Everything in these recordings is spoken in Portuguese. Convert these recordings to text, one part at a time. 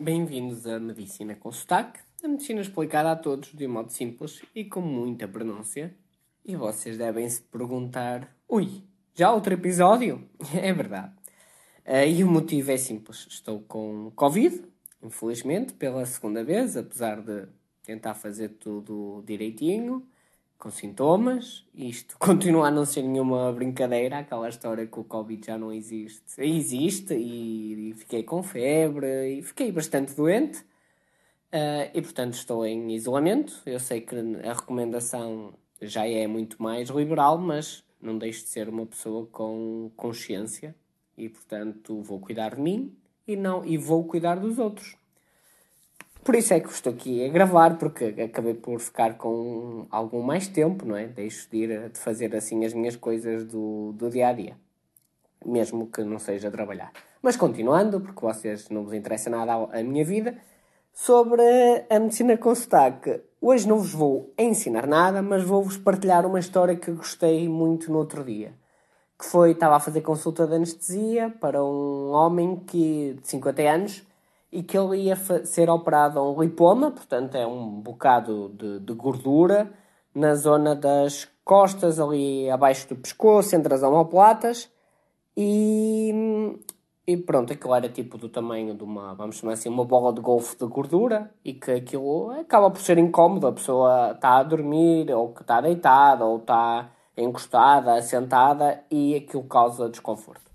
Bem-vindos à Medicina com Sotaque, a medicina explicada a todos de um modo simples e com muita pronúncia. E vocês devem se perguntar: ui, já outro episódio? é verdade. Uh, e o motivo é simples: estou com Covid, infelizmente, pela segunda vez, apesar de tentar fazer tudo direitinho com sintomas. Isto continua a não ser nenhuma brincadeira, aquela história que o Covid já não existe. Existe e, e fiquei com febre e fiquei bastante doente. Uh, e portanto estou em isolamento. Eu sei que a recomendação já é muito mais liberal, mas não deixo de ser uma pessoa com consciência e portanto vou cuidar de mim e não e vou cuidar dos outros. Por isso é que estou aqui a gravar, porque acabei por ficar com algum mais tempo, não é? Deixo de ir de fazer assim as minhas coisas do, do dia a dia, mesmo que não seja trabalhar. Mas continuando, porque vocês não vos interessa nada a minha vida, sobre a medicina com sotaque. Hoje não vos vou ensinar nada, mas vou-vos partilhar uma história que gostei muito no outro dia. Que foi, estava a fazer consulta de anestesia para um homem que, de 50 anos e que ele ia ser operado a um lipoma, portanto é um bocado de, de, gordura na zona das costas, ali abaixo do pescoço, entre as omoplatas, e, e pronto, aquilo era tipo do tamanho de uma, vamos chamar assim, uma bola de golfe de gordura, e que aquilo acaba por ser incómodo, a pessoa está a dormir, ou que está deitada, ou está encostada, sentada, e aquilo causa desconforto.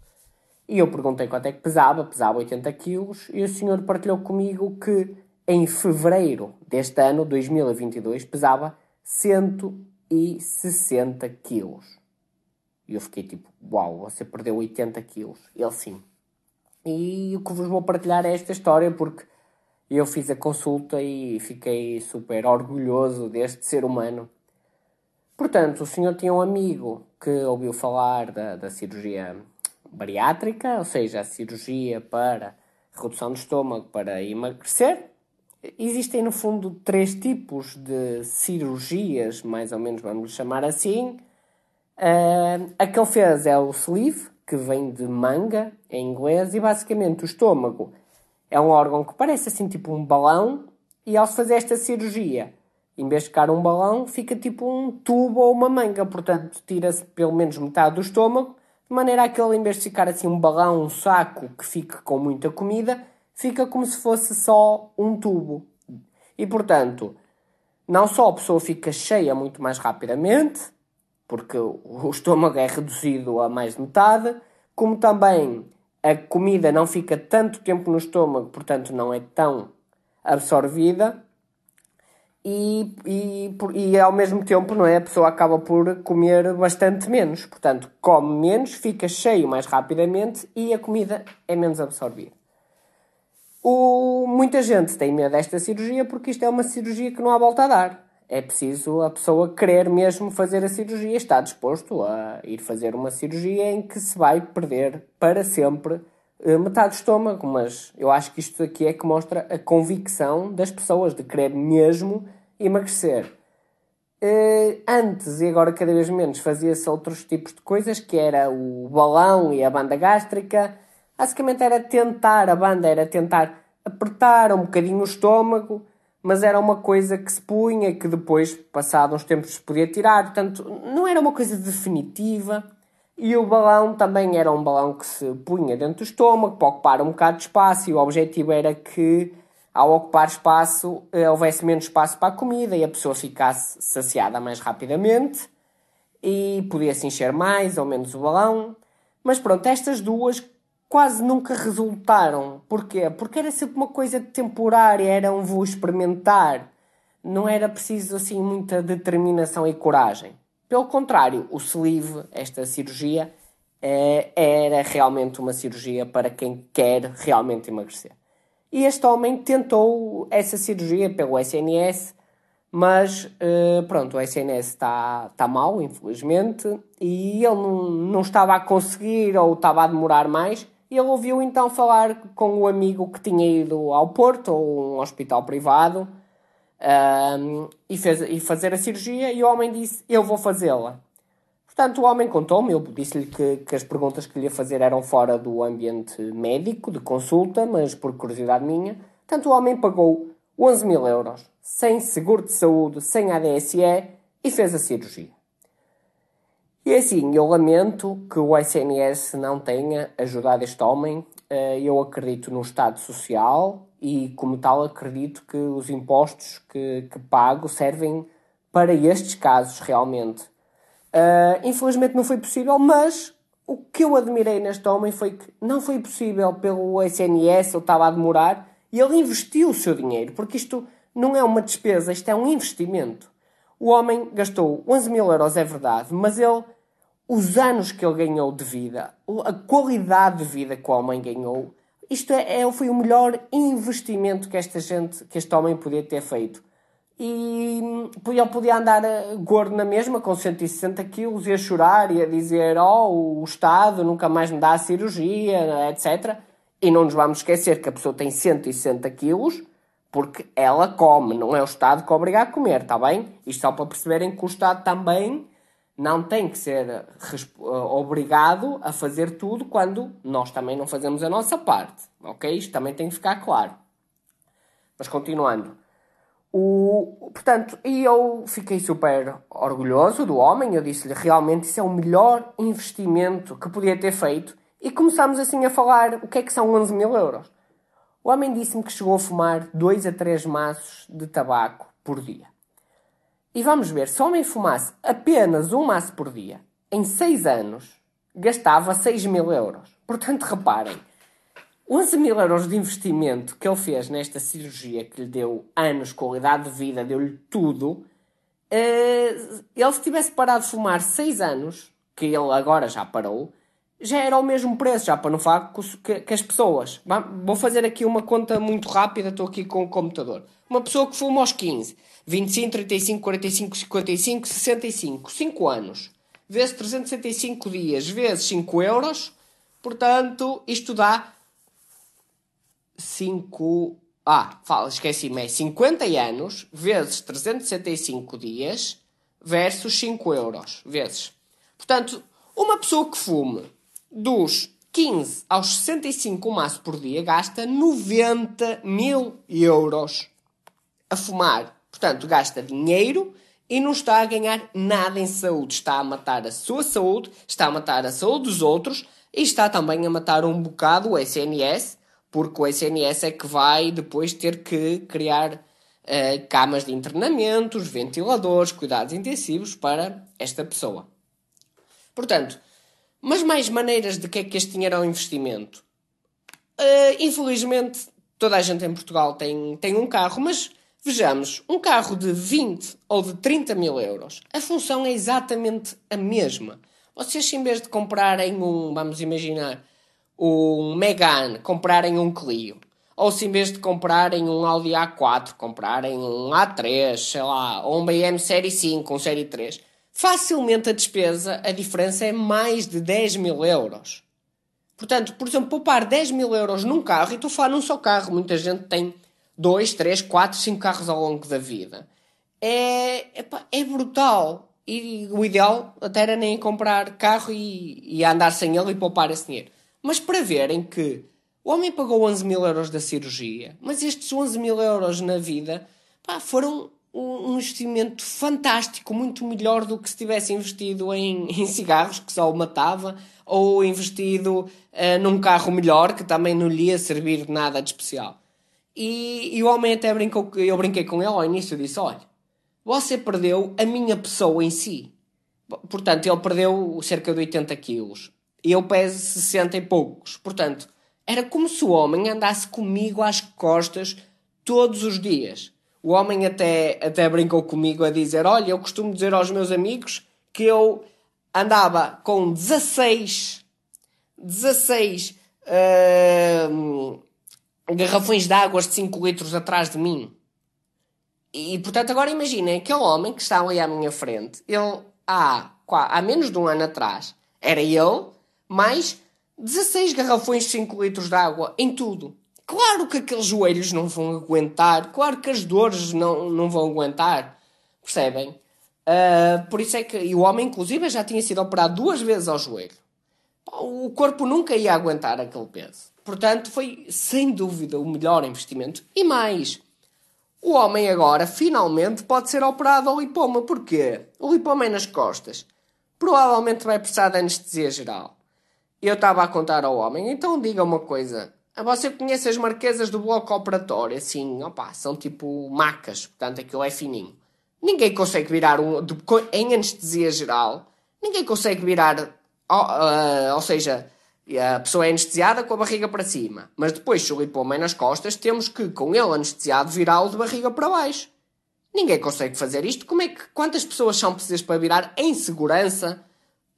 E eu perguntei quanto é que pesava, pesava 80 quilos, e o senhor partilhou comigo que em fevereiro deste ano, 2022, pesava 160 quilos. E eu fiquei tipo, uau, você perdeu 80 quilos. Ele sim. E o que vos vou partilhar é esta história porque eu fiz a consulta e fiquei super orgulhoso deste ser humano. Portanto, o senhor tinha um amigo que ouviu falar da, da cirurgia bariátrica, ou seja, a cirurgia para redução do estômago para emagrecer. Existem, no fundo, três tipos de cirurgias, mais ou menos vamos chamar assim. Uh, a que ele fez é o sleeve, que vem de manga, em inglês, e basicamente o estômago é um órgão que parece assim tipo um balão, e ao se fazer esta cirurgia, em vez de ficar um balão, fica tipo um tubo ou uma manga, portanto tira-se pelo menos metade do estômago de maneira a que ele, em vez de ficar assim um balão, um saco que fique com muita comida, fica como se fosse só um tubo. E portanto, não só a pessoa fica cheia muito mais rapidamente, porque o estômago é reduzido a mais de metade, como também a comida não fica tanto tempo no estômago, portanto não é tão absorvida e, e, e ao mesmo tempo não é, a pessoa acaba por comer bastante menos. Portanto, come menos, fica cheio mais rapidamente e a comida é menos absorvida. O, muita gente tem medo desta cirurgia porque isto é uma cirurgia que não há volta a dar. É preciso a pessoa querer mesmo fazer a cirurgia, está disposto a ir fazer uma cirurgia em que se vai perder para sempre metade do estômago, mas eu acho que isto aqui é que mostra a convicção das pessoas de querer mesmo emagrecer. Uh, antes e agora cada vez menos fazia-se outros tipos de coisas, que era o balão e a banda gástrica. Basicamente era tentar, a banda era tentar apertar um bocadinho o estômago, mas era uma coisa que se punha que depois, passados uns tempos, se podia tirar. Portanto, não era uma coisa definitiva. E o balão também era um balão que se punha dentro do estômago para ocupar um bocado de espaço e o objetivo era que ao ocupar espaço eh, houvesse menos espaço para a comida e a pessoa ficasse saciada mais rapidamente e podia-se encher mais ou menos o balão. Mas pronto, estas duas quase nunca resultaram. Porquê? Porque era sempre uma coisa temporária, era um vou experimentar. Não era preciso assim muita determinação e coragem. Pelo contrário, o sleeve, esta cirurgia, é, era realmente uma cirurgia para quem quer realmente emagrecer. E este homem tentou essa cirurgia pelo SNS, mas uh, pronto, o SNS está tá mal, infelizmente, e ele não, não estava a conseguir ou estava a demorar mais. E ele ouviu então falar com o amigo que tinha ido ao Porto, ou um hospital privado, um, e, fez, e fazer a cirurgia, e o homem disse: Eu vou fazê-la. Portanto, o homem contou-me, eu disse-lhe que, que, as perguntas que lhe ia fazer eram fora do ambiente médico, de consulta, mas por curiosidade minha, Portanto, o homem pagou 11 mil euros, sem seguro de saúde, sem ADSE e fez a cirurgia. E assim, eu lamento que o SNS não tenha ajudado este homem. Eh, eu acredito no Estado Social e, como tal, acredito que os impostos que, que pago servem para estes casos realmente. Uh, infelizmente não foi possível, mas o que eu admirei neste homem foi que não foi possível pelo SNS, ele estava a demorar, e ele investiu o seu dinheiro, porque isto não é uma despesa, isto é um investimento. O homem gastou 11 mil euros, é verdade, mas ele, os anos que ele ganhou de vida, a qualidade de vida que o homem ganhou, isto é, é foi o melhor investimento que esta gente, que este homem podia ter feito e ele podia andar eh, gordo na mesma, com 160 quilos, e a chorar e a dizer: Oh, o Estado nunca mais me dá a cirurgia, etc. E não nos vamos esquecer que a pessoa tem 160 quilos porque ela come, não é o Estado que obriga a comer, está bem? Isto só para perceberem que o Estado também não tem que ser eh, obrigado a fazer tudo quando nós também não fazemos a nossa parte, ok? Isto também tem que ficar claro. Mas continuando. O, portanto, e eu fiquei super orgulhoso do homem. Eu disse-lhe realmente isso é o melhor investimento que podia ter feito. E começámos assim a falar o que é que são 11 mil euros. O homem disse-me que chegou a fumar 2 a 3 maços de tabaco por dia. E vamos ver, se o homem fumasse apenas um maço por dia, em 6 anos, gastava 6 mil euros. Portanto, reparem, 11 mil euros de investimento que ele fez nesta cirurgia, que lhe deu anos, qualidade de vida, deu-lhe tudo, uh, ele se tivesse parado de fumar 6 anos, que ele agora já parou, já era o mesmo preço, já para não falar que, que as pessoas. Vou fazer aqui uma conta muito rápida, estou aqui com o computador. Uma pessoa que fuma aos 15, 25, 35, 45, 55, 65, 5 anos, vezes 365 dias, vezes 5 euros, portanto, isto dá 5. Ah, fala, esqueci-me, é 50 anos vezes 365 dias versus 5 euros vezes. Portanto, uma pessoa que fume dos 15 aos 65 maço por dia gasta 90 mil euros a fumar. Portanto, gasta dinheiro e não está a ganhar nada em saúde. Está a matar a sua saúde, está a matar a saúde dos outros e está também a matar um bocado o SNS porque o SNS é que vai depois ter que criar uh, camas de internamentos, ventiladores, cuidados intensivos para esta pessoa. Portanto, mas mais maneiras de que é que este dinheiro é um investimento? Uh, infelizmente, toda a gente em Portugal tem, tem um carro, mas vejamos, um carro de 20 ou de 30 mil euros, a função é exatamente a mesma. Vocês, em vez de comprarem um, vamos imaginar, um Megane, comprarem um Clio. Ou se em vez de comprarem um Audi A4, comprarem um A3, sei lá, ou um BM Série 5, um Série 3. Facilmente a despesa, a diferença é mais de 10 mil euros. Portanto, por exemplo, poupar 10 mil euros num carro, e estou a falar num só carro, muita gente tem 2, 3, 4, 5 carros ao longo da vida. É, é brutal. E o ideal até era nem comprar carro e, e andar sem ele e poupar esse dinheiro. Mas para verem que o homem pagou 11 mil euros da cirurgia, mas estes 11 mil euros na vida pá, foram um investimento fantástico, muito melhor do que se tivesse investido em, em cigarros, que só o matava, ou investido uh, num carro melhor, que também não lhe ia servir de nada de especial. E, e o homem até brincou, eu brinquei com ele ao início, disse, olha, você perdeu a minha pessoa em si. Portanto, ele perdeu cerca de 80 quilos e eu peso 60 e poucos. Portanto, era como se o homem andasse comigo às costas todos os dias. O homem até, até brincou comigo a dizer: Olha, eu costumo dizer aos meus amigos que eu andava com 16, 16 uh, garrafões de águas de 5 litros atrás de mim. E portanto, agora imaginem aquele homem que está ali à minha frente. Ele, há, há menos de um ano atrás, era ele mais 16 garrafões de 5 litros de água em tudo. Claro que aqueles joelhos não vão aguentar, claro que as dores não, não vão aguentar, percebem? Uh, por isso é que. E o homem, inclusive, já tinha sido operado duas vezes ao joelho. O corpo nunca ia aguentar aquele peso. Portanto, foi sem dúvida o melhor investimento. E mais, o homem agora finalmente pode ser operado ao lipoma. Porquê? O lipoma é nas costas. Provavelmente vai precisar de anestesia geral. Eu estava a contar ao homem, então diga uma coisa. Você conhece as marquesas do bloco operatório? Assim, opa, são tipo macas, portanto aquilo é fininho. Ninguém consegue virar um. Em anestesia geral, ninguém consegue virar. Ou, uh, ou seja, a pessoa é anestesiada com a barriga para cima. Mas depois, se o lipoma é nas costas, temos que, com ele anestesiado, virá-lo de barriga para baixo. Ninguém consegue fazer isto. Como é que. Quantas pessoas são precisas para virar em segurança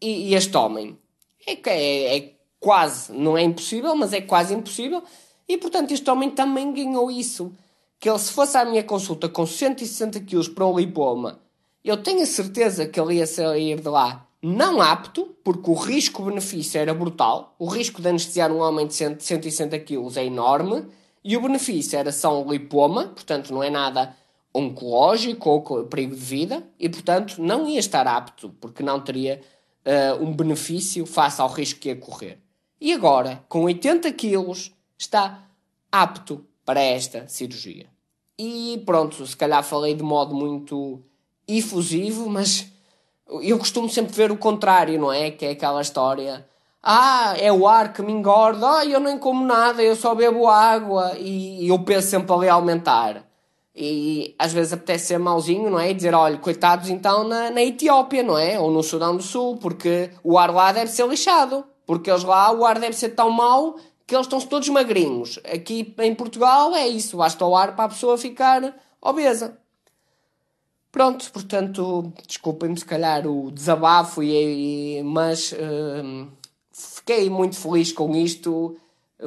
e, e este homem? É, é, é quase, não é impossível, mas é quase impossível. E portanto, este homem também ganhou isso que ele se fosse à minha consulta com 160 kg para um lipoma, eu tenho a certeza que ele ia sair de lá não apto, porque o risco-benefício era brutal. O risco de anestesiar um homem de 160 kg é enorme e o benefício era só um lipoma, portanto não é nada oncológico ou perigo de vida e, portanto, não ia estar apto, porque não teria uh, um benefício face ao risco que ia correr. E agora, com 80 quilos, está apto para esta cirurgia. E pronto, se calhar falei de modo muito efusivo, mas eu costumo sempre ver o contrário, não é? Que é aquela história. Ah, é o ar que me engorda, ah, eu nem como nada, eu só bebo água e, eu penso sempre ali aumentar. E às vezes apetece ser mauzinho, não é? E dizer, olha, coitados então na, na Etiópia, não é? Ou no Sudão do Sul, porque o ar lá deve ser lixado. Porque eles lá, o ar deve ser tão mau que eles estão todos magrinhos. Aqui em Portugal é isso, basta o ar para a pessoa ficar obesa. Pronto, portanto, desculpem-me se calhar o desabafo, e, e mas uh, fiquei muito feliz com isto.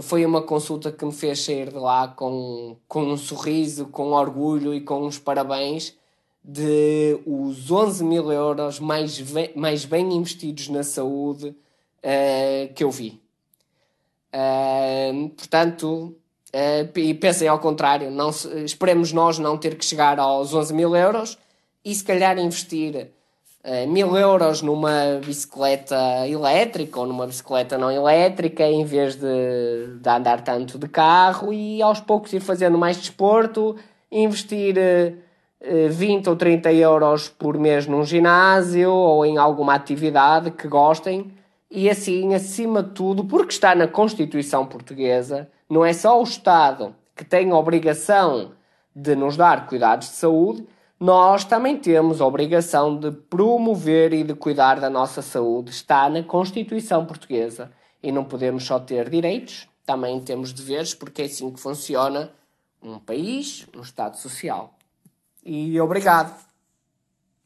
Foi uma consulta que me fez sair de lá com, com um sorriso, com orgulho e com uns parabéns de os 11 mil euros mais, mais bem investidos na saúde uh, que eu vi. Uh, portanto, uh, e pensem ao contrário, não se, esperemos nós não ter que chegar aos 11 mil euros e se calhar investir uh, mil euros numa bicicleta elétrica ou numa bicicleta não elétrica em vez de, de andar tanto de carro e aos poucos ir fazendo mais desporto, investir uh, 20 ou 30 euros por mês num ginásio ou em alguma atividade que gostem e assim, acima de tudo, porque está na Constituição Portuguesa, não é só o Estado que tem a obrigação de nos dar cuidados de saúde, nós também temos a obrigação de promover e de cuidar da nossa saúde. Está na Constituição Portuguesa. E não podemos só ter direitos, também temos deveres, porque é assim que funciona um país, um Estado social. E obrigado.